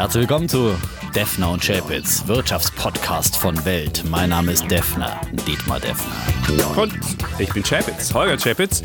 Herzlich willkommen zu Defner und Chapitz, Wirtschaftspodcast von Welt. Mein Name ist Defner, Dietmar Defner. Und ich bin Chapitz, Holger Chapitz.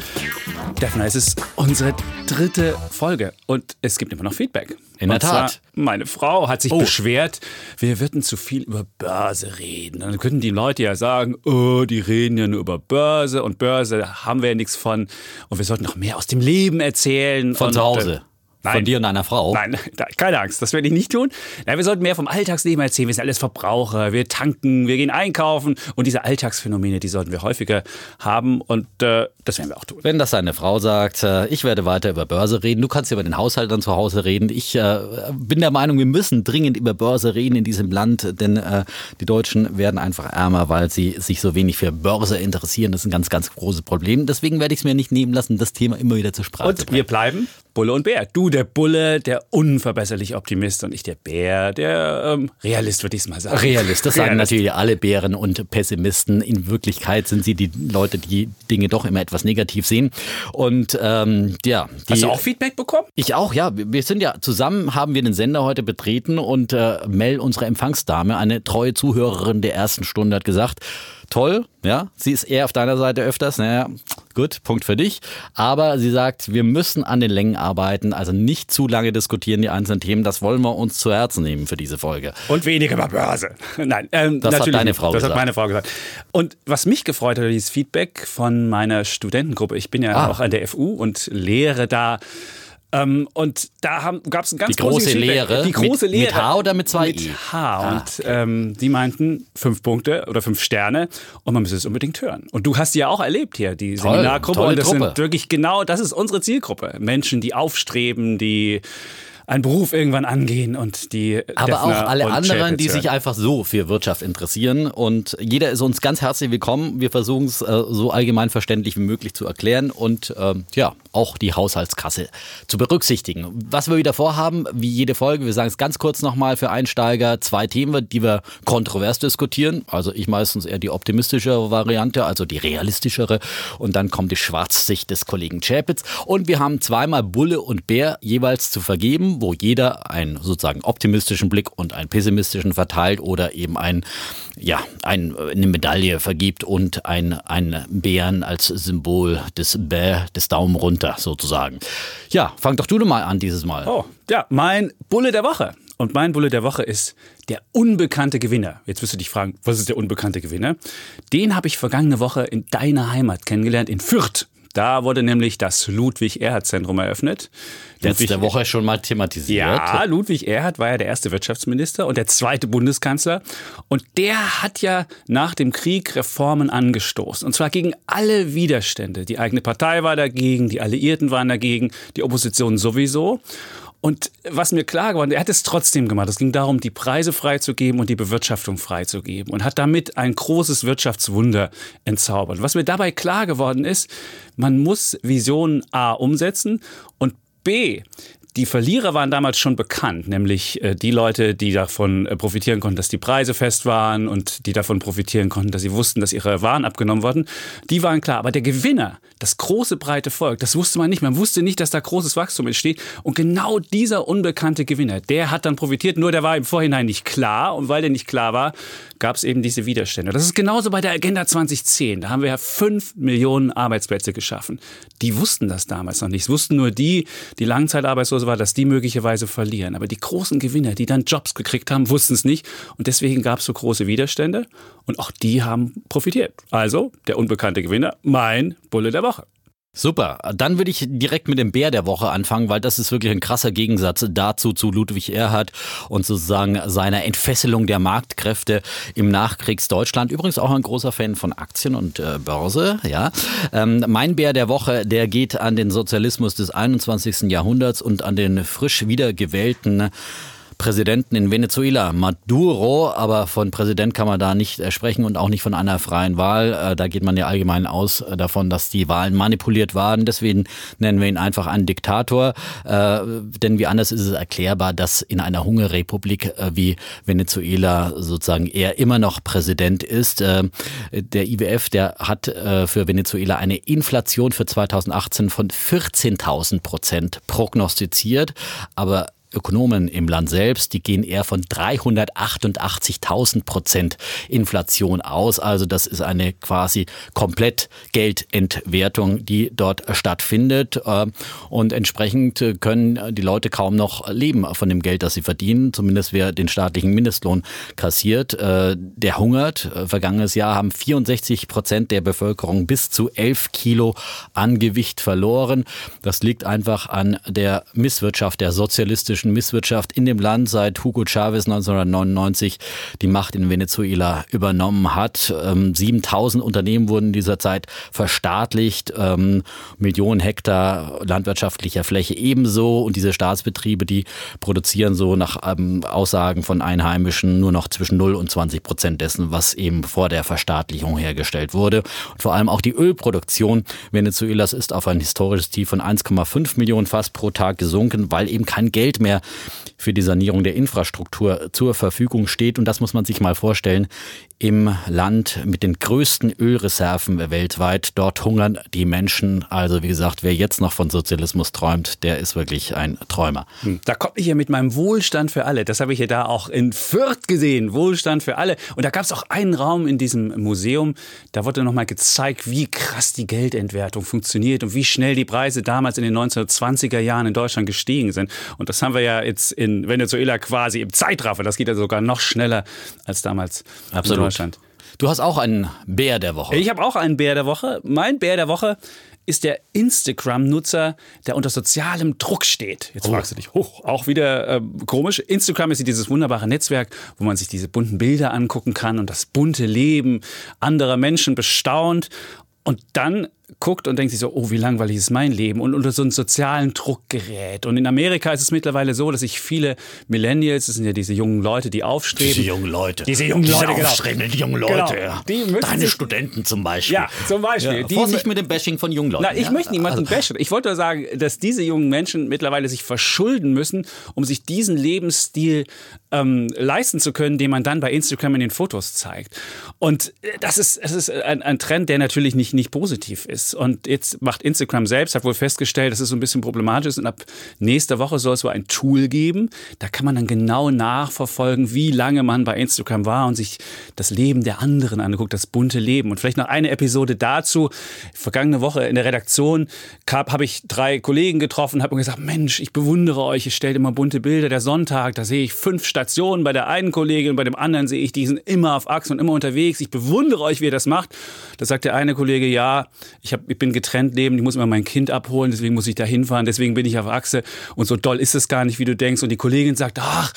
Defner, es ist unsere dritte Folge und es gibt immer noch Feedback. In der und Tat. Meine Frau hat sich Oh. beschwert, wir würden zu viel über Börse reden. Dann könnten die Leute ja sagen, oh, die reden ja nur über Börse und Börse haben wir ja nichts von. Und wir sollten noch mehr aus dem Leben erzählen. Von und, zu Hause. Nein. Von dir und deiner Frau. Nein, keine Angst, das werde ich nicht tun. Nein, wir sollten mehr vom Alltagsleben erzählen. Wir sind alles Verbraucher, wir tanken, wir gehen einkaufen und diese Alltagsphänomene, die sollten wir häufiger haben und äh, das werden wir auch tun. Wenn das deine Frau sagt, äh, ich werde weiter über Börse reden, du kannst über den Haushalt dann zu Hause reden. Ich äh, bin der Meinung, wir müssen dringend über Börse reden in diesem Land, denn äh, die Deutschen werden einfach ärmer, weil sie sich so wenig für Börse interessieren. Das ist ein ganz, ganz großes Problem. Deswegen werde ich es mir nicht nehmen lassen, das Thema immer wieder zur Sprache zu Und bringen. wir bleiben Bulle und Bär. Du der Bulle, der unverbesserliche Optimist und ich der Bär, der ähm, Realist, würde ich es mal sagen. Realist, das sagen Realist. natürlich alle Bären und Pessimisten. In Wirklichkeit sind sie die Leute, die Dinge doch immer etwas negativ sehen. Und ähm, ja, die, Hast du auch Feedback bekommen? Ich auch, ja. Wir sind ja zusammen, haben wir den Sender heute betreten und äh, Mel, unsere Empfangsdame, eine treue Zuhörerin der ersten Stunde, hat gesagt, toll, ja, sie ist eher auf deiner Seite öfters, naja, gut, Punkt für dich. Aber sie sagt, wir müssen an den Längen arbeiten, also nicht zu lange diskutieren die einzelnen Themen, das wollen wir uns zu Herzen nehmen für diese Folge. Und weniger über Börse. Nein, ähm, Das hat deine. Frau Das gesagt. hat meine Frau gesagt. Und was mich gefreut hat, dieses Feedback von meiner Studentengruppe. Ich bin ja Ah. auch an der FU und lehre da. Ähm, und da gab es ein ganz Die große Feedback. Lehre Die große mit- Lehre. mit H oder mit zwei Mit I? H. Ah, Und ähm, die meinten fünf Punkte oder fünf Sterne und man müsse es unbedingt hören. Und du hast die ja auch erlebt hier, die Toll, Seminargruppe. und das Truppe. sind wirklich genau, das ist unsere Zielgruppe. Menschen, die aufstreben, die einen Beruf irgendwann angehen und die Aber auch Defner alle und anderen, die hören. sich einfach so für Wirtschaft interessieren. Und jeder ist uns ganz herzlich willkommen. Wir versuchen es äh, so allgemein verständlich wie möglich zu erklären und ähm, ja, auch die Haushaltskasse zu berücksichtigen. Was wir wieder vorhaben, wie jede Folge, wir sagen es ganz kurz nochmal für Einsteiger, zwei Themen, die wir kontrovers diskutieren. Also ich meistens eher die optimistischere Variante, also die realistischere. Und dann kommt die Schwarzsicht des Kollegen Chapitz. Und wir haben zweimal Bulle und Bär jeweils zu vergeben, wo jeder einen sozusagen optimistischen Blick und einen pessimistischen verteilt oder eben ein, ja, ein, eine Medaille vergibt und ein, ein Bären als Symbol des Bäh, des Daumen runter sozusagen. Ja, fang doch du mal an dieses Mal. Oh, ja, mein Bulle der Woche. Und mein Bulle der Woche ist der unbekannte Gewinner. Jetzt wirst du dich fragen, was ist der unbekannte Gewinner? Den habe ich vergangene Woche in deiner Heimat kennengelernt, in Fürth. Da wurde nämlich das Ludwig-Erhard-Zentrum eröffnet. Letzte Ludwig- Woche schon mal thematisiert. Ja, Ludwig Erhard war ja der erste Wirtschaftsminister und der zweite Bundeskanzler. Und der hat ja nach dem Krieg Reformen angestoßen. Und zwar gegen alle Widerstände. Die eigene Partei war dagegen, die Alliierten waren dagegen, die Opposition sowieso. Und was mir klar geworden, er hat es trotzdem gemacht. Es ging darum, die Preise freizugeben und die Bewirtschaftung freizugeben und hat damit ein großes Wirtschaftswunder entzaubert. Was mir dabei klar geworden ist, man muss Visionen A umsetzen und B, die Verlierer waren damals schon bekannt, nämlich äh, die Leute, die davon äh, profitieren konnten, dass die Preise fest waren und die davon profitieren konnten, dass sie wussten, dass ihre Waren abgenommen wurden. Die waren klar. Aber der Gewinner, das große breite Volk, das wusste man nicht. Man wusste nicht, dass da großes Wachstum entsteht. Und genau dieser unbekannte Gewinner, der hat dann profitiert. Nur der war im Vorhinein nicht klar. Und weil der nicht klar war, gab es eben diese Widerstände. Das ist genauso bei der Agenda 2010. Da haben wir ja fünf Millionen Arbeitsplätze geschaffen. Die wussten das damals noch nicht. Es wussten nur die, die Langzeitarbeitslose war, dass die möglicherweise verlieren. Aber die großen Gewinner, die dann Jobs gekriegt haben, wussten es nicht. Und deswegen gab es so große Widerstände. Und auch die haben profitiert. Also der unbekannte Gewinner, mein Bulle der Woche. Super. Dann würde ich direkt mit dem Bär der Woche anfangen, weil das ist wirklich ein krasser Gegensatz dazu zu Ludwig Erhard und sozusagen seiner Entfesselung der Marktkräfte im Nachkriegsdeutschland. Übrigens auch ein großer Fan von Aktien und äh, Börse. Ja, ähm, mein Bär der Woche, der geht an den Sozialismus des 21. Jahrhunderts und an den frisch wiedergewählten Präsidenten in Venezuela, Maduro, aber von Präsident kann man da nicht äh, sprechen und auch nicht von einer freien Wahl. Äh, Da geht man ja allgemein aus äh, davon, dass die Wahlen manipuliert waren. Deswegen nennen wir ihn einfach einen Diktator. Denn wie anders ist es erklärbar, dass in einer Hungerrepublik wie Venezuela sozusagen er immer noch Präsident ist. Der IWF, der hat für Venezuela eine Inflation für 2018 von 14.000 Prozent prognostiziert. Aber Ökonomen im Land selbst, die gehen eher von 388.000 Prozent Inflation aus. Also das ist eine quasi komplett Geldentwertung, die dort stattfindet. Äh, und entsprechend können die Leute kaum noch leben von dem Geld, das sie verdienen. Zumindest wer den staatlichen Mindestlohn kassiert, äh, der hungert. Äh, vergangenes Jahr haben 64 Prozent der Bevölkerung bis zu 11 Kilo an Gewicht verloren. Das liegt einfach an der Misswirtschaft, der sozialistischen Misswirtschaft in dem Land, seit Hugo Chavez 1999 die Macht in Venezuela übernommen hat. 7000 ähm, Unternehmen wurden in dieser Zeit verstaatlicht, ähm, Millionen Hektar landwirtschaftlicher Fläche ebenso. Und diese Staatsbetriebe, die produzieren so nach ähm, Aussagen von Einheimischen nur noch zwischen 0 und 20 Prozent dessen, was eben vor der Verstaatlichung hergestellt wurde. Und vor allem auch die Ölproduktion Venezuelas ist auf ein historisches Tief von 1,5 Millionen Fass pro Tag gesunken, weil eben kein Geld mehr für die Sanierung der Infrastruktur zur Verfügung steht. Und das muss man sich mal vorstellen im Land mit den größten Ölreserven weltweit. Dort hungern die Menschen. Also wie gesagt, wer jetzt noch von Sozialismus träumt, der ist wirklich ein Träumer. Hm, da komme ich ja mit meinem Wohlstand für alle. Das habe ich ja da auch in Fürth gesehen. Wohlstand für alle. Und da gab es auch einen Raum in diesem Museum, da wurde nochmal gezeigt, wie krass die Geldentwertung funktioniert und wie schnell die Preise damals in den 1920er Jahren in Deutschland gestiegen sind. Und das haben wir ja jetzt in Venezuela quasi im Zeitraffer. Das geht ja sogar noch schneller als damals. Absolut. Deutschland. Du hast auch einen Bär der Woche. Ich habe auch einen Bär der Woche. Mein Bär der Woche ist der Instagram-Nutzer, der unter sozialem Druck steht. Jetzt oh. fragst du dich, hoch, auch wieder äh, komisch. Instagram ist dieses wunderbare Netzwerk, wo man sich diese bunten Bilder angucken kann und das bunte Leben anderer Menschen bestaunt. Und dann guckt und denkt sich so, oh, wie langweilig ist mein Leben und unter so einen sozialen Druck gerät. Und in Amerika ist es mittlerweile so, dass sich viele Millennials, das sind ja diese jungen Leute, die aufstreben. Diese jungen Leute. Diese jungen diese Leute, genau. aufstrebenden genau. jungen Leute. Genau. Die Deine Studenten zum Beispiel. Ja, zum Beispiel. Ja, Vorsicht mit dem Bashing von jungen Leuten. Na, ich ja? möchte niemanden also. bashen. Ich wollte nur sagen, dass diese jungen Menschen mittlerweile sich verschulden müssen, um sich diesen Lebensstil ähm, leisten zu können, den man dann bei Instagram in den Fotos zeigt. Und äh, das ist, das ist ein, ein Trend, der natürlich nicht, nicht positiv ist ist. Und jetzt macht Instagram selbst, hat wohl festgestellt, dass es so ein bisschen problematisch ist. Und ab nächster Woche soll es wohl ein Tool geben. Da kann man dann genau nachverfolgen, wie lange man bei Instagram war und sich das Leben der anderen anguckt, das bunte Leben. Und vielleicht noch eine Episode dazu. Vergangene Woche in der Redaktion habe ich drei Kollegen getroffen, habe gesagt, Mensch, ich bewundere euch, ihr stellt immer bunte Bilder. Der Sonntag, da sehe ich fünf Stationen bei der einen Kollegin, bei dem anderen sehe ich, die sind immer auf Achsen und immer unterwegs. Ich bewundere euch, wie ihr das macht. Da sagt der eine Kollege, ja, ich hab, ich bin getrennt leben, ich muss immer mein Kind abholen, deswegen muss ich da hinfahren, deswegen bin ich auf Achse und so doll ist es gar nicht, wie du denkst. Und die Kollegin sagt, ach,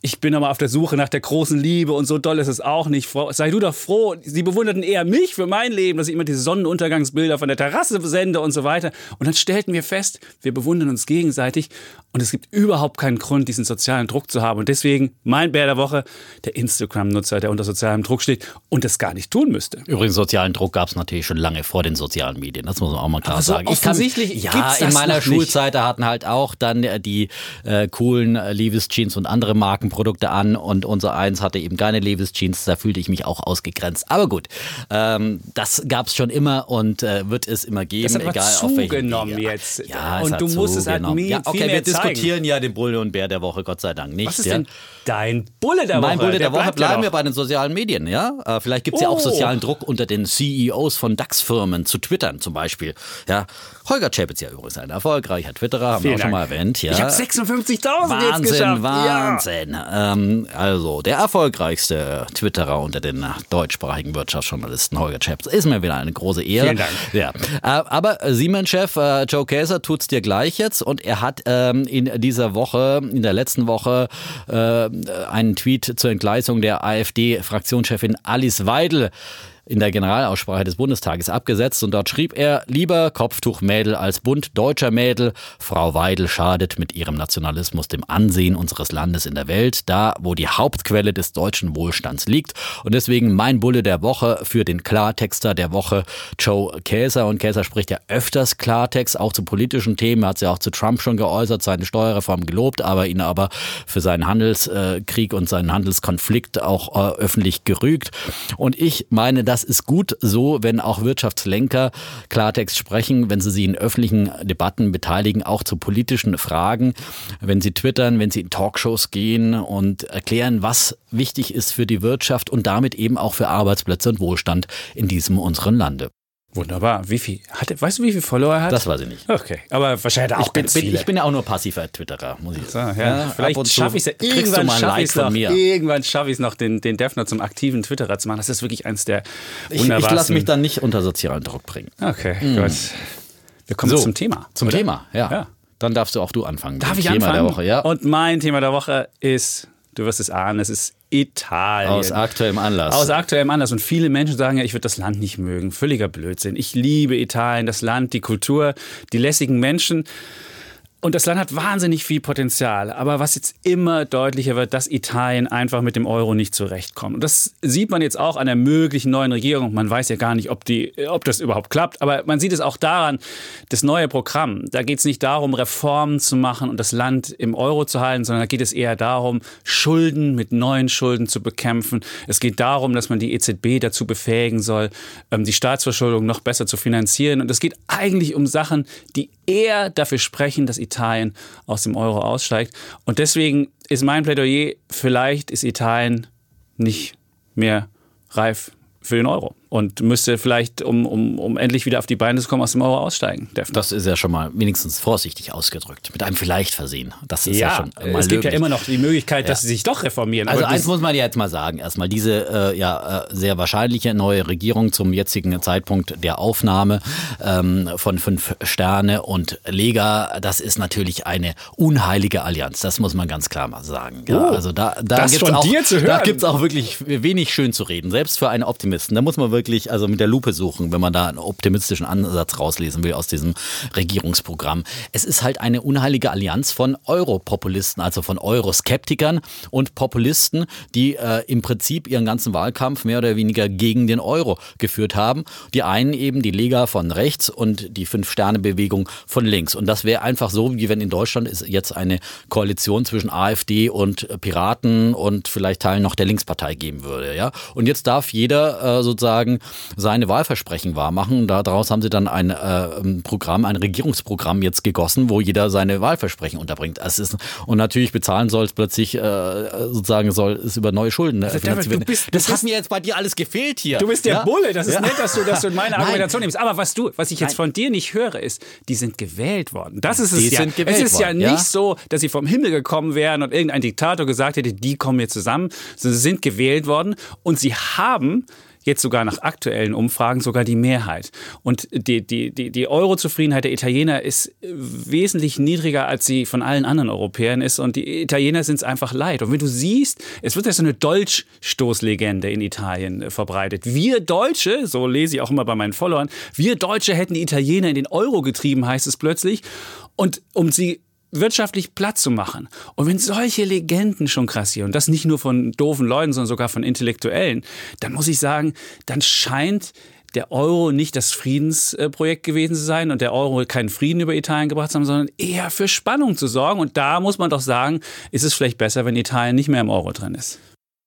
ich bin aber auf der Suche nach der großen Liebe und so doll ist es auch nicht. Sei du doch froh. Sie bewunderten eher mich für mein Leben, dass ich immer diese Sonnenuntergangsbilder von der Terrasse sende und so weiter. Und dann stellten wir fest, wir bewundern uns gegenseitig und es gibt überhaupt keinen Grund, diesen sozialen Druck zu haben. Und deswegen mein Bär der Woche, der Instagram-Nutzer, der unter sozialem Druck steht und das gar nicht tun müsste. Übrigens, sozialen Druck gab es natürlich schon lange vor den sozialen Medien. Das muss man auch mal klar so sagen. Offensichtlich ich kann, ja, in meiner Schulzeit, da hatten halt auch dann die äh, coolen äh, Levis Jeans und andere Marken Markenprodukte an und unser eins hatte eben keine Levis Jeans, da fühlte ich mich auch ausgegrenzt. Aber gut, ähm, das gab es schon immer und äh, wird es immer geben, das egal auf welchen jetzt. Ja, und du musst es halt ja, okay, wir zeigen. Diskutieren ja den Bulle und Bär der Woche, Gott sei Dank nicht. Was ist ja? denn dein Bulle der Woche? Mein Bulle der, der Woche bleiben wir bei den sozialen Medien, ja? Äh, vielleicht gibt es oh. ja auch oh. sozialen Druck unter den CEOs von DAX-Firmen zu twittern zum Beispiel. Ja, Holger Chapitz ja übrigens ein erfolgreicher Twitterer, haben wir auch schon mal erwähnt. Ja. Ich habe 56.000 jetzt geschafft. Wahnsinn, ja. ähm, also der erfolgreichste Twitterer unter den deutschsprachigen Wirtschaftsjournalisten Holger Chapitz ist mir wieder eine große Ehre. Vielen Dank. Ja. Äh, aber Siemens-Chef äh, Joe Käser tut's dir gleich jetzt und er hat ähm, in dieser Woche, in der letzten Woche, äh, einen Tweet zur Entgleisung der AfD-Fraktionschefin Alice Weidel in der Generalaussprache des Bundestages abgesetzt. Und dort schrieb er, lieber Kopftuchmädel als Bund deutscher Mädel, Frau Weidel schadet mit ihrem Nationalismus dem Ansehen unseres Landes in der Welt, da wo die Hauptquelle des deutschen Wohlstands liegt. Und deswegen mein Bulle der Woche für den Klartexter der Woche Joe Käser. Und Käser spricht ja öfters Klartext, auch zu politischen Themen, hat sich ja auch zu Trump schon geäußert, seine Steuerreform gelobt, aber ihn aber für seinen Handelskrieg und seinen Handelskonflikt auch äh, öffentlich gerügt. Und ich meine, dass das ist gut so, wenn auch Wirtschaftslenker Klartext sprechen, wenn sie sich in öffentlichen Debatten beteiligen, auch zu politischen Fragen, wenn sie twittern, wenn sie in Talkshows gehen und erklären, was wichtig ist für die Wirtschaft und damit eben auch für Arbeitsplätze und Wohlstand in diesem unseren Lande. Wunderbar. Wie viel? Hat, weißt du, wie viel Follower er hat? Das weiß ich nicht. Okay, aber wahrscheinlich hat er auch ich bin, ganz bin, viele. ich bin ja auch nur passiver Twitterer, muss ich sagen. So, ja. Vielleicht schaffe ich es ja. Irgendwann schaffe Like ich es noch, mir. irgendwann schaffe ich es noch, den, den Defner zum aktiven Twitterer zu machen. Das ist wirklich eins der Ich, wunderbarsten. ich lasse mich dann nicht unter sozialen Druck bringen. Okay, gut. Wir kommen So, zum Thema. Zum oder? Thema, ja. Ja. Dann darfst du auch du anfangen. Darf ich Thema anfangen? der Woche, ja. Und mein Thema der Woche ist, du wirst es ahnen, es ist Italien. Aus aktuellem Anlass. Aus aktuellem Anlass. Und viele Menschen sagen ja, ich würde das Land nicht mögen. Völliger Blödsinn. Ich liebe Italien, das Land, die Kultur, die lässigen Menschen. Und das Land hat wahnsinnig viel Potenzial. Aber was jetzt immer deutlicher wird, dass Italien einfach mit dem Euro nicht zurechtkommt. Und das sieht man jetzt auch an der möglichen neuen Regierung. Man weiß ja gar nicht, ob, die, ob das überhaupt klappt. Aber man sieht es auch daran, das neue Programm. Da geht es nicht darum, Reformen zu machen und das Land im Euro zu halten, sondern da geht es eher darum, Schulden mit neuen Schulden zu bekämpfen. Es geht darum, dass man die EZB dazu befähigen soll, ähm, die Staatsverschuldung noch besser zu finanzieren. Und es geht eigentlich um Sachen, die eher dafür sprechen, dass Italien aus dem Euro aussteigt. Und deswegen ist mein Plädoyer, vielleicht ist Italien nicht mehr reif für den Euro und müsste vielleicht, um, um, um endlich wieder auf die Beine zu kommen, aus dem Euro aussteigen. Defner. das ist ja schon mal wenigstens vorsichtig ausgedrückt. Mit einem vielleicht versehen. Das ist ja, ja, schon mal es gibt ja löblich. immer noch die Möglichkeit, dass sie sich doch reformieren. Also eins muss man ja jetzt mal sagen. Erstmal diese äh, ja äh, sehr wahrscheinliche neue Regierung zum jetzigen Zeitpunkt der Aufnahme ähm, von fünf Sterne und Lega, das ist natürlich eine unheilige Allianz. Das muss man ganz klar mal sagen. Ja, Oh, also da, da gibt's von auch, da gibt's auch wirklich wenig schön zu reden. Selbst für einen Optimisten. Da muss man wirklich also mit der Lupe suchen, wenn man da einen optimistischen Ansatz rauslesen will aus diesem Regierungsprogramm. Es ist halt eine unheilige Allianz von Europopulisten, also von Euroskeptikern und Populisten, die äh, im Prinzip ihren ganzen Wahlkampf mehr oder weniger gegen den Euro geführt haben. Die einen eben die Lega von rechts und die Fünf-Sterne-Bewegung von links. Und das wäre einfach so, wie wenn in Deutschland es jetzt eine Koalition zwischen AfD und Piraten und vielleicht Teilen noch der Linkspartei geben würde. Ja? Und jetzt darf jeder äh, sozusagen seine Wahlversprechen wahrmachen. Daraus haben sie dann ein äh, ein Programm, ein Regierungsprogramm jetzt gegossen, wo jeder seine Wahlversprechen unterbringt. Es ist, und natürlich bezahlen soll es plötzlich äh, sozusagen soll es über neue Schulden äh, du bist- du das bist- hat mir jetzt bei dir alles gefehlt hier. Du bist der ja? Bulle. Das ist Ja. nett, dass du, dass du meine Nein. Argumentation nimmst. Aber was du, was ich jetzt Nein. von dir nicht höre, ist, die sind gewählt worden. Das ist es Die ja. sind gewählt es ist ja worden, nicht ja. so, dass sie vom Himmel gekommen wären und irgendein Diktator gesagt hätte, die kommen jetzt zusammen. Sie sind gewählt worden und sie haben jetzt sogar nach aktuellen Umfragen sogar die Mehrheit. Und die, die, die, die Euro-Zufriedenheit der Italiener ist wesentlich niedriger, als sie von allen anderen Europäern ist. Und die Italiener sind es einfach leid. Und wenn du siehst, es wird ja so eine Dolchstoßlegende in Italien äh, verbreitet. Wir Deutsche, so lese ich auch immer bei meinen Followern, wir Deutsche hätten die Italiener in den Euro getrieben, heißt es plötzlich. Und um sie wirtschaftlich platt zu machen. Und wenn solche Legenden schon krassieren, und das nicht nur von doofen Leuten, sondern sogar von Intellektuellen, dann muss ich sagen, dann scheint der Euro nicht das Friedensprojekt gewesen zu sein und der Euro keinen Frieden über Italien gebracht zu haben, sondern eher für Spannung zu sorgen. Und da muss man doch sagen, ist es vielleicht besser, wenn Italien nicht mehr im Euro drin ist.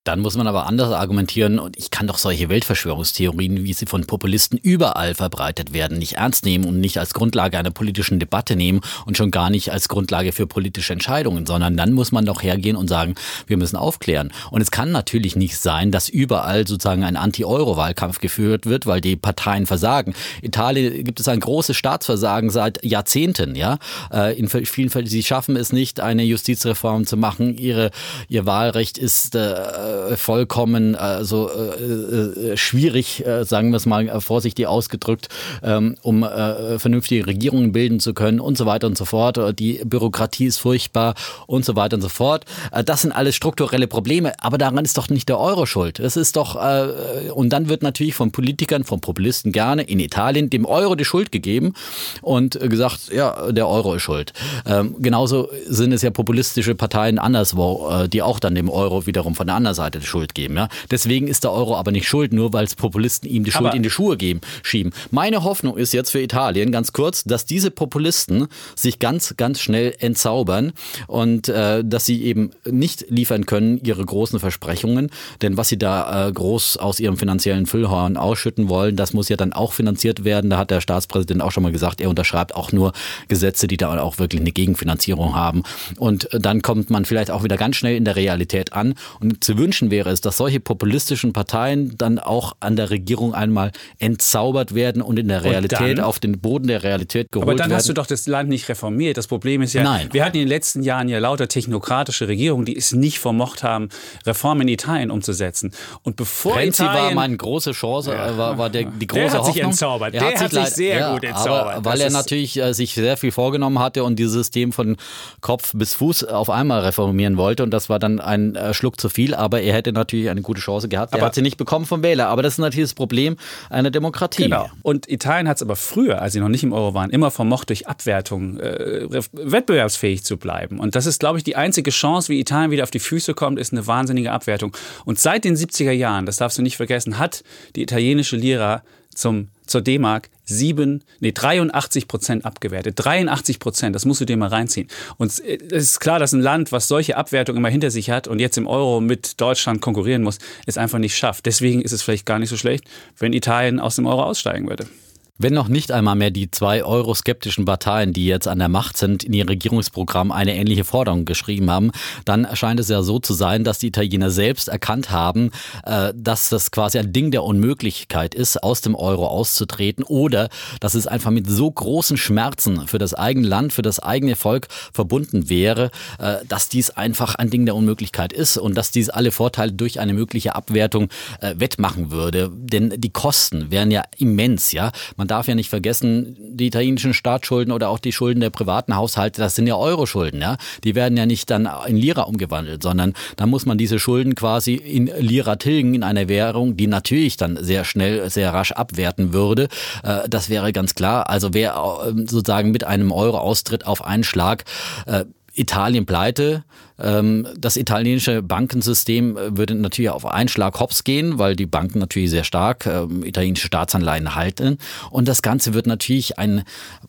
Dann muss man aber anders argumentieren und ich kann doch solche Weltverschwörungstheorien, wie sie von Populisten überall verbreitet werden, nicht ernst nehmen und nicht als Grundlage einer politischen Debatte nehmen und schon gar nicht als Grundlage für politische Entscheidungen, sondern dann muss man doch hergehen und sagen, wir müssen aufklären. Und es kann natürlich nicht sein, dass überall sozusagen ein Anti-Euro-Wahlkampf geführt wird, weil die Parteien versagen. Italien gibt es ein großes Staatsversagen seit Jahrzehnten, ja. Äh, In vielen Fällen, sie schaffen es nicht, eine Justizreform zu machen. Ihre, ihr Wahlrecht ist äh, vollkommen also äh, äh, schwierig, äh, sagen wir es mal äh, vorsichtig ausgedrückt, ähm, um äh, vernünftige Regierungen bilden zu können und so weiter und so fort. Äh, Die Bürokratie ist furchtbar und so weiter und so fort. Äh, Das sind alles strukturelle Probleme, aber daran ist doch nicht der Euro schuld. Es ist doch äh, und dann wird natürlich von Politikern, von Populisten gerne in Italien dem Euro die Schuld gegeben und äh, gesagt, ja, der Euro ist schuld. Ähm, genauso sind es ja populistische Parteien anderswo, äh, die auch dann dem Euro wiederum von der anderen Seite Seite die Schuld geben. Ja? Deswegen ist der Euro aber nicht schuld, nur weil es Populisten ihm die Schuld aber in die Schuhe geben, schieben. Meine Hoffnung ist jetzt für Italien, ganz kurz, dass diese Populisten sich ganz, ganz schnell entzaubern und äh, dass sie eben nicht liefern können, ihre großen Versprechungen. Denn was sie da äh, groß aus ihrem finanziellen Füllhorn ausschütten wollen, das muss ja dann auch finanziert werden. Da hat der Staatspräsident auch schon mal gesagt, er unterschreibt auch nur Gesetze, die da auch wirklich eine Gegenfinanzierung haben. Und dann kommt man vielleicht auch wieder ganz schnell in der Realität an. Und zu wünschen wäre es, dass solche populistischen Parteien dann auch an der Regierung einmal entzaubert werden und in der Realität auf den Boden der Realität geholt werden. Aber dann werden. hast du doch das Land nicht reformiert. Das Problem ist ja, Nein. wir hatten in den letzten Jahren ja lauter technokratische Regierungen, die es nicht vermocht haben, Reformen in Italien umzusetzen. Und bevor Renzi Italien, war meine große Chance, ja. war, war der, die große der hat Hoffnung. Sich entzaubert. Er der hat sich, sich sehr ja, gut entzaubert. Aber, weil das er natürlich äh, sich sehr viel vorgenommen hatte und dieses System von Kopf bis Fuß auf einmal reformieren wollte. Und das war dann ein äh, Schluck zu viel. Aber er hätte natürlich eine gute Chance gehabt. Er hat sie nicht bekommen vom Wähler. Aber das ist natürlich das Problem einer Demokratie. Genau. Und Italien hat es aber früher, als sie noch nicht im Euro waren, immer vermocht, durch Abwertung äh, wettbewerbsfähig zu bleiben. Und das ist, glaube ich, die einzige Chance, wie Italien wieder auf die Füße kommt, ist eine wahnsinnige Abwertung. Und seit den 70er Jahren, das darfst du nicht vergessen, hat die italienische Lira zum, zur D-Mark 7, nee, 83 Prozent abgewertet. 83 Prozent, das musst du dir mal reinziehen. Und es ist klar, dass ein Land, was solche Abwertung immer hinter sich hat und jetzt im Euro mit Deutschland konkurrieren muss, es einfach nicht schafft. Deswegen ist es vielleicht gar nicht so schlecht, wenn Italien aus dem Euro aussteigen würde. Wenn noch nicht einmal mehr die zwei euroskeptischen Parteien, die jetzt an der Macht sind, in ihr Regierungsprogramm eine ähnliche Forderung geschrieben haben, dann scheint es ja so zu sein, dass die Italiener selbst erkannt haben, äh, dass das quasi ein Ding der Unmöglichkeit ist, aus dem Euro auszutreten oder dass es einfach mit so großen Schmerzen für das eigene Land, für das eigene Volk verbunden wäre, äh, dass dies einfach ein Ding der Unmöglichkeit ist und dass dies alle Vorteile durch eine mögliche Abwertung äh, wettmachen würde. Denn die Kosten wären ja immens, ja. Man darf ja nicht vergessen, die italienischen Staatsschulden oder auch die Schulden der privaten Haushalte, das sind ja Euro-Schulden. Ja? Die werden ja nicht dann in Lira umgewandelt, sondern da muss man diese Schulden quasi in Lira tilgen, in einer Währung, die natürlich dann sehr schnell, sehr rasch abwerten würde. Äh, das wäre ganz klar. Also wer äh, sozusagen mit einem Euro austritt auf einen Schlag, äh, Italien pleite, das italienische Bankensystem äh, würde natürlich auf einen Schlag hops gehen, weil die Banken natürlich sehr stark ähm, italienische Staatsanleihen halten. Und das Ganze wird natürlich einen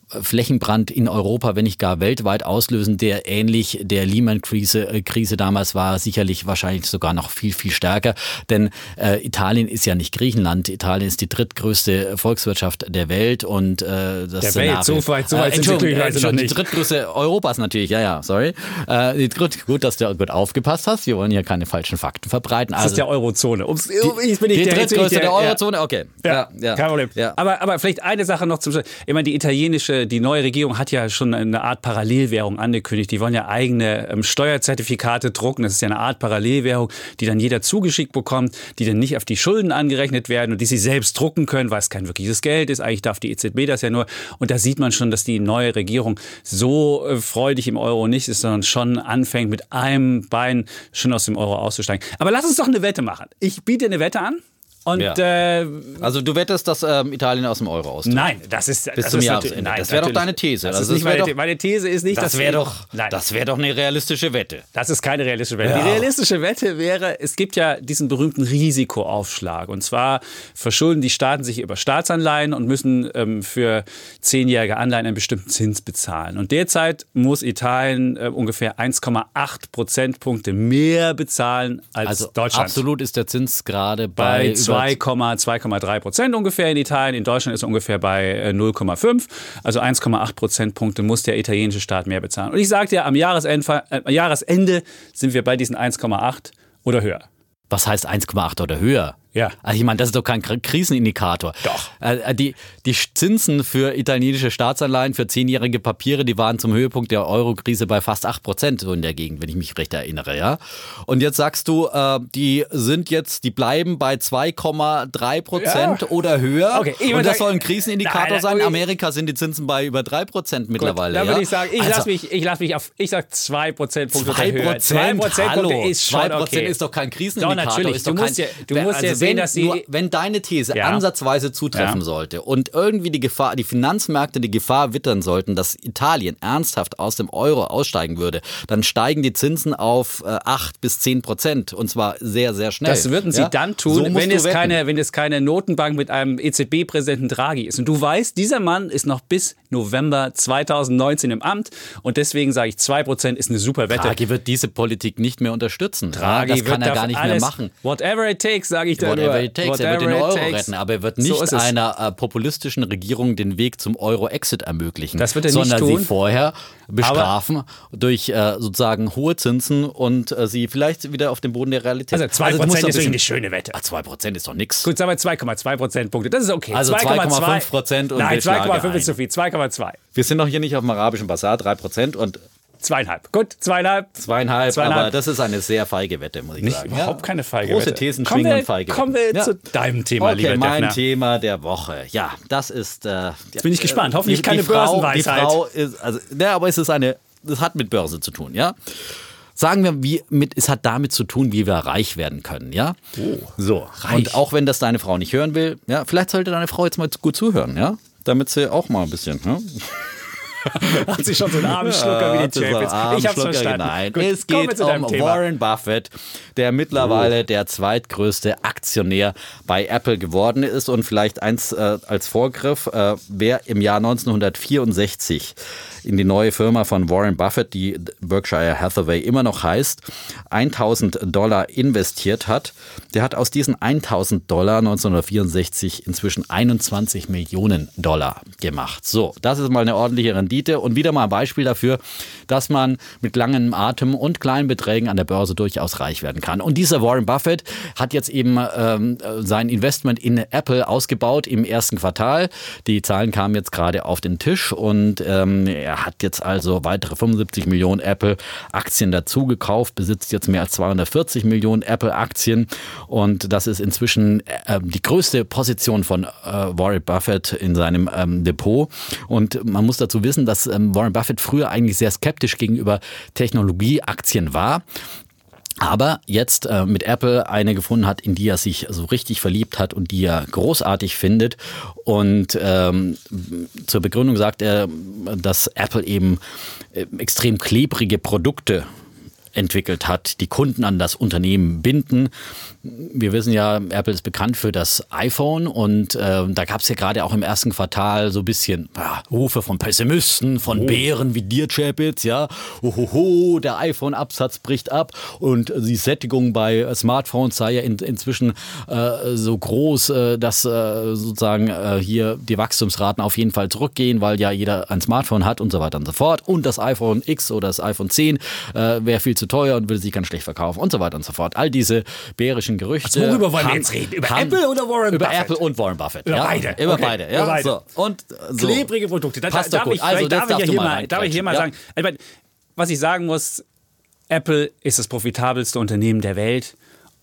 Flächenbrand in Europa, wenn nicht gar weltweit auslösen, der ähnlich der Lehman-Krise äh, Krise damals war, sicherlich wahrscheinlich sogar noch viel, viel stärker. Denn äh, Italien ist ja nicht Griechenland. Italien ist die drittgrößte Volkswirtschaft der Welt und äh, das der Szenario, Welt, so weit, so weit äh, sind die, also die drittgrößte Europas natürlich, ja, ja, sorry. Äh, gut, dass du gut aufgepasst hast. Wir wollen hier keine falschen Fakten verbreiten. Also, das ist der Eurozone. Ums, die, ich bin nicht die drittgrößte der, Eurozone? Okay. Ja, ja, ja, kein Problem. Ja. Aber, aber vielleicht eine Sache noch zum Schluss. Ich meine, die italienische, die neue Regierung hat ja schon eine Art Parallelwährung angekündigt. Die wollen ja eigene ähm, Steuerzertifikate drucken. Das ist ja eine Art Parallelwährung, die dann jeder zugeschickt bekommt, die dann nicht auf die Schulden angerechnet werden und die sie selbst drucken können, weil es kein wirkliches Geld ist. Eigentlich darf die EZB das ja nur. Und da sieht man schon, dass die neue Regierung so äh, freudig im Euro nicht ist, sondern schon anfängt mit einem Bein schon aus dem Euro auszusteigen. Aber lass uns doch eine Wette machen. Ich biete eine Wette an. Und, ja. äh, also du wettest, dass ähm, Italien aus dem Euro austritt? Nein, das ist bis das zum ist Jahresende. Nein, das wäre doch deine These. Das also ist nicht meine, doch, meine These ist nicht, das wäre doch, nein. das wäre doch eine realistische Wette. Das ist keine realistische Wette. Ja. Die realistische Wette wäre, es gibt ja diesen berühmten Risikoaufschlag. Und zwar verschulden die Staaten sich über Staatsanleihen und müssen ähm, für zehnjährige Anleihen einen bestimmten Zins bezahlen. Und derzeit muss Italien äh, ungefähr 1,8 Prozentpunkte mehr bezahlen als also Deutschland. Absolut ist der Zins gerade bei, bei 2,2 2,3 Prozent ungefähr in Italien. In Deutschland ist er ungefähr bei 0,5. Äh, also 1,8 Prozentpunkte muss der italienische Staat mehr bezahlen. Und ich sage dir, am Jahresende, äh, Jahresende sind wir bei diesen 1,8 oder höher. Was heißt 1,8 oder höher? Ja. Also ich meine, das ist doch kein Krisenindikator. Doch. Äh, die, die Zinsen für italienische Staatsanleihen, für zehnjährige Papiere, die waren zum Höhepunkt der Euro-Krise bei fast 8 Prozent so in der Gegend, wenn ich mich recht erinnere, ja. Und jetzt sagst du, äh, die sind jetzt, die bleiben bei 2,3 Prozent ja. oder höher. Okay, Und das soll ein Krisenindikator nein, sein. In Amerika sind die Zinsen bei über 3 Prozent mittlerweile. Gut, da würde ich sagen, ich also, lasse mich, ich lass mich auf, ich sag 2 Prozentpunkte 2 Prozent? 2 Prozentpunkte ist schon 2 Prozent okay. ist doch kein Krisenindikator. Doch, natürlich. Ist doch du musst kein, ja, du musst also ja wenn, dass sie. nur, wenn deine These Ja. ansatzweise zutreffen Ja. sollte und irgendwie die Gefahr, die Finanzmärkte die Gefahr wittern sollten, dass Italien ernsthaft aus dem Euro aussteigen würde, dann steigen die Zinsen auf äh, 8 bis 10 Prozent und zwar sehr, sehr schnell. Das würden sie Ja? dann So tun, musst wenn es, wetten. keine, wenn es keine Notenbank mit einem EZB-Präsidenten Draghi ist. Und du weißt, dieser Mann ist noch bis November 2019 im Amt. Und deswegen sage ich, 2% ist eine super Wette. Draghi wird diese Politik nicht mehr unterstützen. Draghi das kann er gar nicht mehr machen. Whatever it takes, sage ich da Whatever it takes. er wird den Whatever Euro takes. retten, aber er wird So nicht es. einer äh, populistischen Regierung den Weg zum Euro-Exit ermöglichen, Das wird er nicht sondern tun. sie vorher bestrafen durch äh, sozusagen hohe Zinsen und äh, sie vielleicht wieder auf den Boden der Realität. Also 2% du musst ist eine schöne Wette. Ah, 2% ist doch nichts. Gut, sagen wir 2,2 Prozentpunkte. Das ist okay. Also 2,5 Prozent und Nein, wir schlagen 2,5 ein. ist zu viel. 2,2. Wir sind doch hier nicht auf dem arabischen Basar, 3% und Zweieinhalb. Gut, zweieinhalb. zweieinhalb, Zweieinhalb. aber das ist eine sehr feige Wette, muss ich Nicht, sagen. überhaupt keine feige Große Wette. Thesen Kommen schwingen wir- und feige kommen wir zu deinem Thema, okay, lieber mein Defner. Thema der Woche. Ja, das ist. Äh, bin ich gespannt. Hoffentlich die, keine die Frau, Börsenweisheit. Die Frau ist, also, ne, aber es ist eine, das hat mit Börse zu tun, ja. Sagen wir, wie mit, es hat damit zu tun, wie wir reich werden können, ja. Oh, so. Und auch wenn das deine Frau nicht hören will, ja, vielleicht sollte deine Frau jetzt mal gut zuhören, ja, damit sie auch mal ein bisschen, ne? Hat sie schon so einen armen Schlucker wie die Champions. ist Ich hab's verstanden. Nein, Gut, es geht um. Warren Buffett, der mittlerweile der zweitgrößte Aktionär bei Apple geworden ist und vielleicht eins äh, als Vorgriff, äh, wer im Jahr 1964 in die neue Firma von Warren Buffett, die Berkshire Hathaway immer noch heißt, 1000 Dollar investiert hat, der hat aus diesen 1000 Dollar 1964 inzwischen 21 Millionen Dollar gemacht. So, das ist mal eine ordentliche Rendite und wieder mal ein Beispiel dafür, dass man mit langem Atem und kleinen Beträgen an der Börse durchaus reich werden kann. Und dieser Warren Buffett hat jetzt eben ähm, sein Investment in Apple ausgebaut im ersten Quartal. Die Zahlen kamen jetzt gerade auf den Tisch und ähm, er hat jetzt also weitere 75 Millionen Apple-Aktien dazu gekauft, besitzt jetzt mehr als 240 Millionen Apple-Aktien und das ist inzwischen äh, die größte Position von äh, Warren Buffett in seinem ähm, Depot. Und man muss dazu wissen, dass ähm, Warren Buffett früher eigentlich sehr skeptisch gegenüber Technologieaktien war. Aber jetzt äh, mit Apple eine gefunden hat, in die er sich so richtig verliebt hat und die er großartig findet. Und ähm, zur Begründung sagt er, dass Apple eben äh, extrem klebrige Produkte entwickelt hat, die Kunden an das Unternehmen binden. Wir wissen ja, Apple ist bekannt für das iPhone und äh, da gab es ja gerade auch im ersten Quartal so ein bisschen ja, Rufe von Pessimisten, von Bären wie dir, Chapitz, ja. Ohoho, der iPhone-Absatz bricht ab und die Sättigung bei Smartphones sei ja in, inzwischen äh, so groß, äh, dass äh, sozusagen äh, hier die Wachstumsraten auf jeden Fall zurückgehen, weil ja jeder ein Smartphone hat und so weiter und so fort. Und das iPhone X oder das iPhone 10 äh, wäre viel zu teuer und würde sich ganz schlecht verkaufen und so weiter und so fort. All diese bärischen Gerüchte. Also worüber wollen wir jetzt reden? Über haben- Apple oder Warren über Buffett? Apple und Warren Buffett. Über ja? beide. Über Okay, beide. Ja? über beide. So. Und, so. Klebrige Produkte. Da, Passt da, doch darf gut. ich, Also, darf ich ja hier mal darf ich hier mal reingrätschen, sagen, was ich sagen muss, Apple ist das profitabelste Unternehmen der Welt.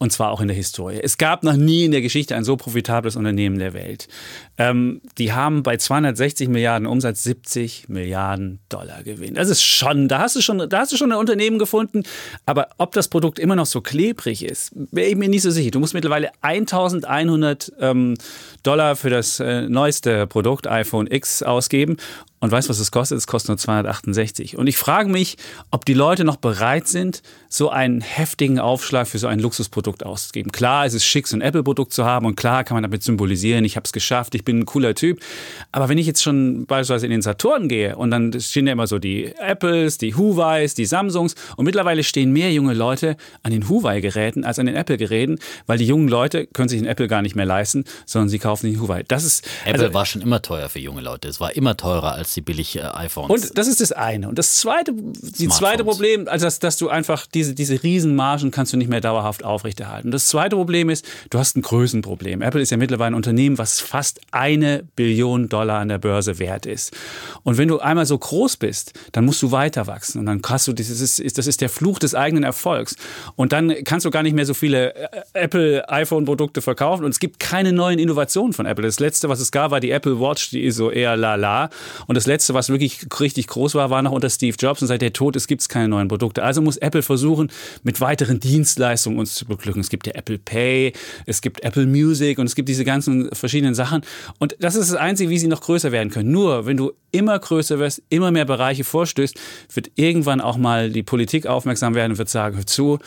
Und zwar auch in der Historie. Es gab noch nie in der Geschichte ein so profitables Unternehmen der Welt. Ähm, die haben bei 260 Milliarden Umsatz 70 Milliarden Dollar Gewinn. Das ist schon, da hast du schon, da hast du schon ein Unternehmen gefunden. Aber ob das Produkt immer noch so klebrig ist, wäre ich mir nicht so sicher. Du musst mittlerweile 1100 ähm, Dollar für das äh, neueste Produkt iPhone X ausgeben. Und weißt du, was es kostet? Es kostet nur 268. Und ich frage mich, ob die Leute noch bereit sind, so einen heftigen Aufschlag für so ein Luxusprodukt auszugeben. Klar, es ist schick, so ein Apple-Produkt zu haben und klar kann man damit symbolisieren, ich habe es geschafft, ich bin ein cooler Typ. Aber wenn ich jetzt schon beispielsweise in den Saturn gehe und dann stehen ja immer so die Apples, die Huawei's, die Samsungs und mittlerweile stehen mehr junge Leute an den Huawei-Geräten als an den Apple-Geräten, weil die jungen Leute können sich den Apple gar nicht mehr leisten, sondern sie kaufen den Huawei. Das ist Apple also- war schon immer teuer für junge Leute. Es war immer teurer als die billig äh, iPhones. Und das ist das eine. Und das zweite, die zweite Problem, also dass, dass du einfach diese, diese Riesenmargen kannst du nicht mehr dauerhaft aufrechterhalten. Das zweite Problem ist, du hast ein Größenproblem. Apple ist ja mittlerweile ein Unternehmen, was fast eine Billion Dollar an der Börse wert ist. Und wenn du einmal so groß bist, dann musst du weiter wachsen. Und dann hast du, dieses ist, ist- das ist der Fluch des eigenen Erfolgs. Und dann kannst du gar nicht mehr so viele äh, Apple iPhone-Produkte verkaufen. Und es gibt keine neuen Innovationen von Apple. Das letzte, was es gab, war die Apple Watch, die ist so eher lala. Und das letzte, was wirklich richtig groß war, war noch unter Steve Jobs und seit der Tod ist, gibt es keine neuen Produkte. Also muss Apple versuchen, mit weiteren Dienstleistungen uns zu beglücken. Es gibt ja Apple Pay, es gibt Apple Music und es gibt diese ganzen verschiedenen Sachen. Und das ist das Einzige, wie sie noch größer werden können. Nur, wenn du immer größer wirst, immer mehr Bereiche vorstößt, wird irgendwann auch mal die Politik aufmerksam werden und wird sagen, hör zu,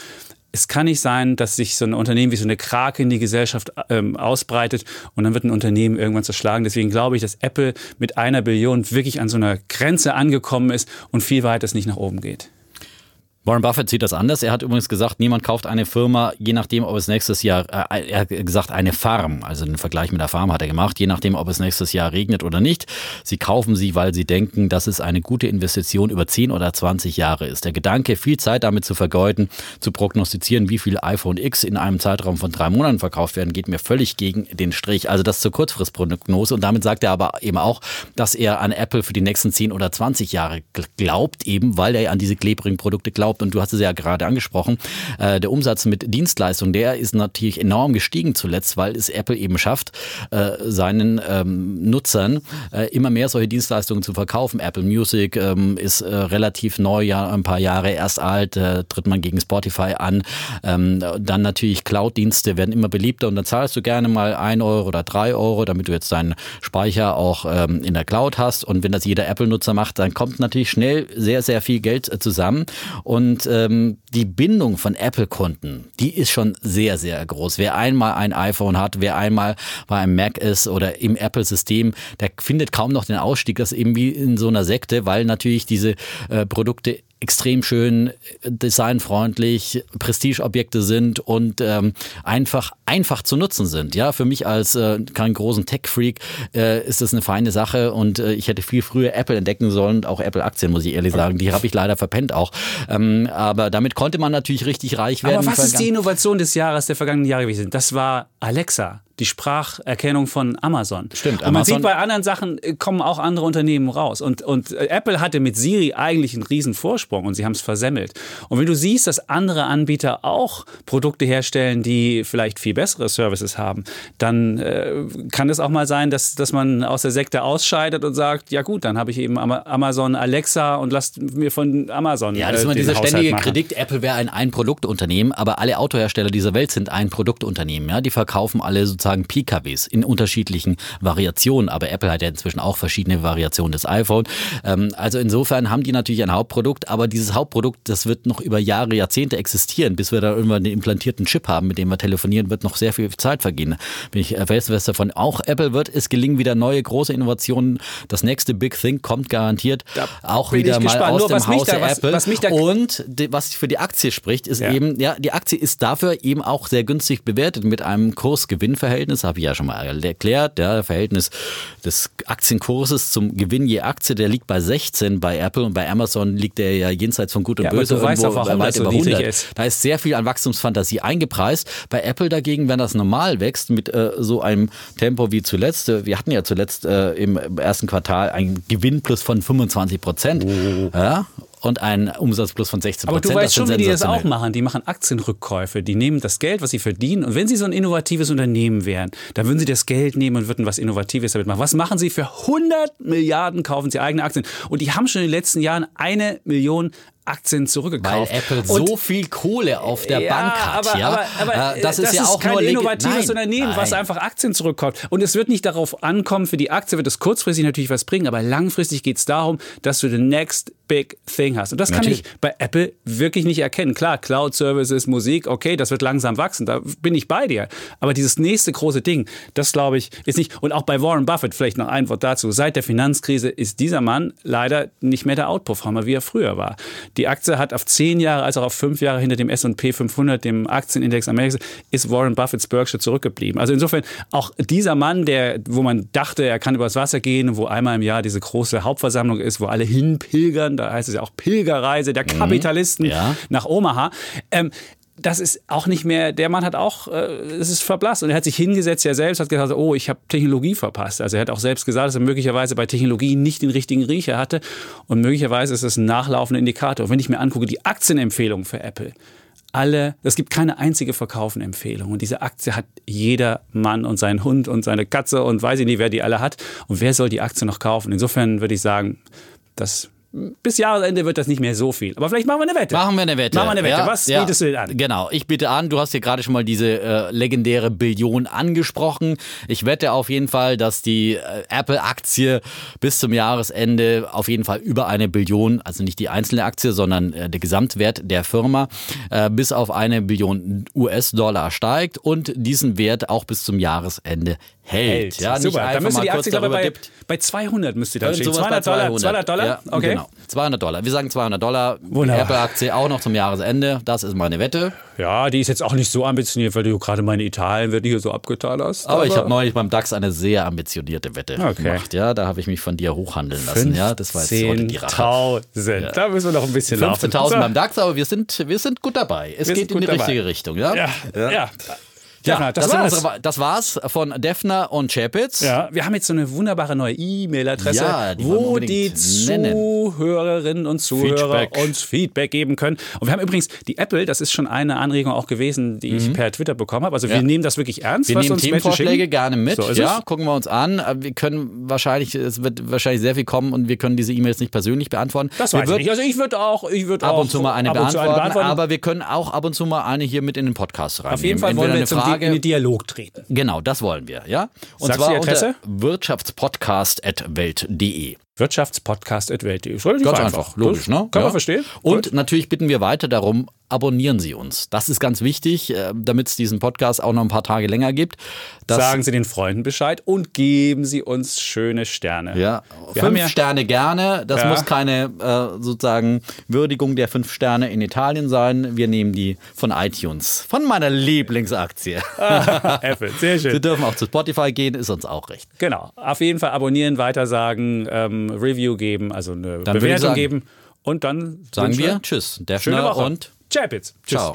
es kann nicht sein, dass sich so ein Unternehmen wie so eine Krake in die Gesellschaft ähm, ausbreitet und dann wird ein Unternehmen irgendwann zerschlagen. Deswegen glaube ich, dass Apple mit einer Billion wirklich an so einer Grenze angekommen ist und viel weiter es nicht nach oben geht. Warren Buffett sieht das anders. Er hat übrigens gesagt, niemand kauft eine Firma, je nachdem, ob es nächstes Jahr, äh, er hat gesagt, eine Farm, also den Vergleich mit der Farm hat er gemacht, je nachdem, ob es nächstes Jahr regnet oder nicht. Sie kaufen sie, weil sie denken, dass es eine gute Investition über 10 oder 20 Jahre ist. Der Gedanke, viel Zeit damit zu vergeuden, zu prognostizieren, wie viel iPhone X in einem Zeitraum von drei Monaten verkauft werden, geht mir völlig gegen den Strich. Also das zur Kurzfristprognose. Und damit sagt er aber eben auch, dass er an Apple für die nächsten 10 oder 20 Jahre glaubt, eben weil er an diese klebrigen Produkte glaubt überhaupt, und du hast es ja gerade angesprochen, äh, der Umsatz mit Dienstleistungen, der ist natürlich enorm gestiegen zuletzt, weil es Apple eben schafft, äh, seinen ähm, Nutzern äh, immer mehr solche Dienstleistungen zu verkaufen. Apple Music ähm, ist äh, relativ neu, ja, ein paar Jahre erst alt, äh, tritt man gegen Spotify an. Ähm, dann natürlich Cloud-Dienste werden immer beliebter und dann zahlst du gerne mal ein Euro oder drei Euro, damit du jetzt deinen Speicher auch ähm, in der Cloud hast. Und wenn das jeder Apple-Nutzer macht, dann kommt natürlich schnell sehr, sehr viel Geld äh, zusammen. Und und ähm, die Bindung von Apple-Kunden, die ist schon sehr, sehr groß. Wer einmal ein iPhone hat, wer einmal bei einem Mac ist oder im Apple-System, der findet kaum noch den Ausstieg. Das ist eben wie in so einer Sekte, weil natürlich diese äh, Produkte extrem schön, designfreundlich, Prestigeobjekte sind und ähm, einfach einfach zu nutzen sind. Ja, für mich als äh, keinen großen Tech-Freak äh, ist das eine feine Sache und äh, ich hätte viel früher Apple entdecken sollen, auch Apple-Aktien muss ich ehrlich sagen, die habe ich leider verpennt auch. Ähm, aber damit konnte man natürlich richtig reich werden. Aber was ist die Innovation des Jahres der vergangenen Jahre gewesen? Das war Alexa die Spracherkennung von Amazon. Stimmt. Und man Amazon sieht bei anderen Sachen äh, kommen auch andere Unternehmen raus. Und, und äh, Apple hatte mit Siri eigentlich einen riesen Vorsprung und sie haben es versemmelt. Und wenn du siehst, dass andere Anbieter auch Produkte herstellen, die vielleicht viel bessere Services haben, dann äh, kann es auch mal sein, dass, dass man aus der Sekte ausscheidet und sagt, ja gut, dann habe ich eben Amazon Alexa und lasst mir von Amazon. Ja, das ist immer diese ständige Kritik, Apple wäre ein Ein-Produktunternehmen, aber alle Autohersteller dieser Welt sind ein Produktunternehmen. Ja? Die verkaufen alle sozusagen sozusagen PKWs in unterschiedlichen Variationen. Aber Apple hat ja inzwischen auch verschiedene Variationen des iPhone. Ähm, also insofern haben die natürlich ein Hauptprodukt, aber dieses Hauptprodukt, das wird noch über Jahre, Jahrzehnte existieren, bis wir da irgendwann einen implantierten Chip haben, mit dem wir telefonieren, wird noch sehr viel Zeit vergehen. Bin ich fest davon. Auch Apple wird es gelingen, wieder neue große Innovationen. Das nächste Big Thing kommt garantiert da auch wieder mal gespannt. aus Nur, dem Hause da, Apple. Was, was Und was für die Aktie spricht, ist ja. eben, ja, die Aktie ist dafür eben auch sehr günstig bewertet mit einem Kursgewinnverhältnis Verhältnis, habe ich ja schon mal erklärt. Ja, Verhältnis des Aktienkurses zum Gewinn je Aktie, der liegt bei 16 bei Apple und bei Amazon liegt der ja jenseits von Gut und ja, Böse aber du irgendwo weißt auch, weit über 100. Ist. Da ist sehr viel an Wachstumsfantasie eingepreist. Bei Apple dagegen, wenn das normal wächst mit äh, so einem Tempo wie zuletzt, äh, wir hatten ja zuletzt äh, im ersten Quartal einen Gewinn plus von 25 Prozent. Oh. Ja, und einen Umsatzplus von 16 Prozent. Aber du weißt schon, wie die das auch machen. Die machen Aktienrückkäufe. Die nehmen das Geld, was sie verdienen. Und wenn sie so ein innovatives Unternehmen wären, dann würden sie das Geld nehmen und würden was Innovatives damit machen. Was machen sie? Für 100 Milliarden kaufen sie eigene Aktien. Und die haben schon in den letzten Jahren eine Million Aktien zurückgekauft. Weil Apple und so viel Kohle auf der ja, Bank hat. Aber, ja? aber, aber äh, das ist das ja ist auch kein nur innovatives nein, Unternehmen, nein. was einfach Aktien zurückkauft. Und es wird nicht darauf ankommen, für die Aktie wird es kurzfristig natürlich was bringen, aber langfristig geht es darum, dass du the next big thing hast. Und das natürlich. kann ich bei Apple wirklich nicht erkennen. Klar, Cloud Services, Musik, okay, das wird langsam wachsen, da bin ich bei dir. Aber dieses nächste große Ding, das glaube ich, ist nicht. Und auch bei Warren Buffett, vielleicht noch ein Wort dazu. Seit der Finanzkrise ist dieser Mann leider nicht mehr der Outperformer, wie er früher war. Die Aktie hat auf zehn Jahre als auch auf fünf Jahre hinter dem S&P 500, dem Aktienindex Amerikas, ist Warren Buffetts Berkshire zurückgeblieben. Also insofern auch dieser Mann, der, wo man dachte, er kann übers Wasser gehen, wo einmal im Jahr diese große Hauptversammlung ist, wo alle hinpilgern, da heißt es ja auch Pilgerreise der mhm. Kapitalisten mhm, ja. nach Omaha. Ähm, das ist auch nicht mehr, der Mann hat auch, äh, es ist verblasst und er hat sich hingesetzt, er selbst hat gesagt, oh, ich habe Technologie verpasst. Also er hat auch selbst gesagt, dass er möglicherweise bei Technologie nicht den richtigen Riecher hatte und möglicherweise ist es ein nachlaufender Indikator. Und wenn ich mir angucke, die Aktienempfehlung für Apple, alle, es gibt keine einzige Verkaufenempfehlung. Und diese Aktie hat jeder Mann und sein Hund und seine Katze und weiß ich nicht, wer die alle hat. Und wer soll die Aktie noch kaufen? Insofern würde ich sagen, das bis Jahresende wird das nicht mehr so viel. Aber vielleicht machen wir eine Wette. Machen wir eine Wette. Machen wir eine Wette. Ja, Was ja. bietest du denn an? Genau, ich biete an, du hast hier gerade schon mal diese äh, legendäre Billion angesprochen. Ich wette auf jeden Fall, dass die äh, Apple-Aktie bis zum Jahresende auf jeden Fall über eine Billion, also nicht die einzelne Aktie, sondern äh, der Gesamtwert der Firma, äh, bis auf eine Billion US-Dollar steigt und diesen Wert auch bis zum Jahresende hält. Ja, nicht Super. Dann müsste die Aktie, glaube ich, bei, dippt. bei 200 müsste die dann stehen. Irgend sowas bei 200 Dollar. 200 Dollar? Ja, okay. Genau, 200 Dollar. Wir sagen 200 Dollar. Wunderbar. Apple-Aktie auch noch zum Jahresende. Das ist meine Wette. Ja, die ist jetzt auch nicht so ambitioniert, weil du gerade meine Italien-Wette hier so abgetan hast. Aber, ich habe neulich beim DAX eine sehr ambitionierte Wette Okay. gemacht. Ja, da habe ich mich von dir hochhandeln lassen. Ja, das war jetzt heute die Rache. 10.000. Da müssen wir noch ein bisschen laufen. 15.000 So. beim DAX, aber wir sind, wir sind gut dabei. Es Wir geht in die dabei. richtige Richtung. Ja, Ja, ja. Ja, Defner, das, das, war's. unsere, das war's von Defner und Chapitz. Ja, wir haben jetzt so eine wunderbare neue E-Mail-Adresse, Ja, die wir wo die. Zuhörerinnen und Zuhörer Feedback. uns Feedback geben können. Und wir haben übrigens die Apple, das ist schon eine Anregung auch gewesen, die ich per Twitter bekommen habe. Also wir Mhm. Ja. nehmen das wirklich ernst, Wir was nehmen uns Themenvorschläge schicken. gerne mit. So ja, es. gucken wir uns an. Wir können wahrscheinlich, es wird wahrscheinlich sehr viel kommen und wir können diese E-Mails nicht persönlich beantworten. Das wir weiß ich nicht. Also ich würde auch, ich würde ab auch und zu mal eine ab und zu beantworten, aber wir können auch ab und zu mal eine hier mit in den Podcast rein. Auf jeden Fall wollen wir eine zum Di- Frage. in den Dialog treten. Genau, das wollen wir, ja. Und Sagst zwar die Adresse? unter wirtschaftspodcast.welt.de. Wirtschaftspodcast.welt.de. Ist relativ Ganz einfach, logisch, ne? Kann Ja. man verstehen. Und Gut. natürlich bitten wir weiter darum, abonnieren Sie uns. Das ist ganz wichtig, äh, damit es diesen Podcast auch noch ein paar Tage länger gibt. Das, sagen Sie den Freunden Bescheid und geben Sie uns schöne Sterne. ja, Wir fünf ja- Sterne gerne. Das Ja. muss keine äh, sozusagen Würdigung der fünf Sterne in Italien sein. Wir nehmen die von iTunes, von meiner Lieblingsaktie. Apple, sehr Sie schön. dürfen auch zu Spotify gehen, ist uns auch recht. Genau. Auf jeden Fall abonnieren, weitersagen, ähm, Review geben, also eine Dann Bewertung geben. Und dann Sagen wir Tschüss, Schöne Defner Woche. und Chapitz. Tschüss. ciao.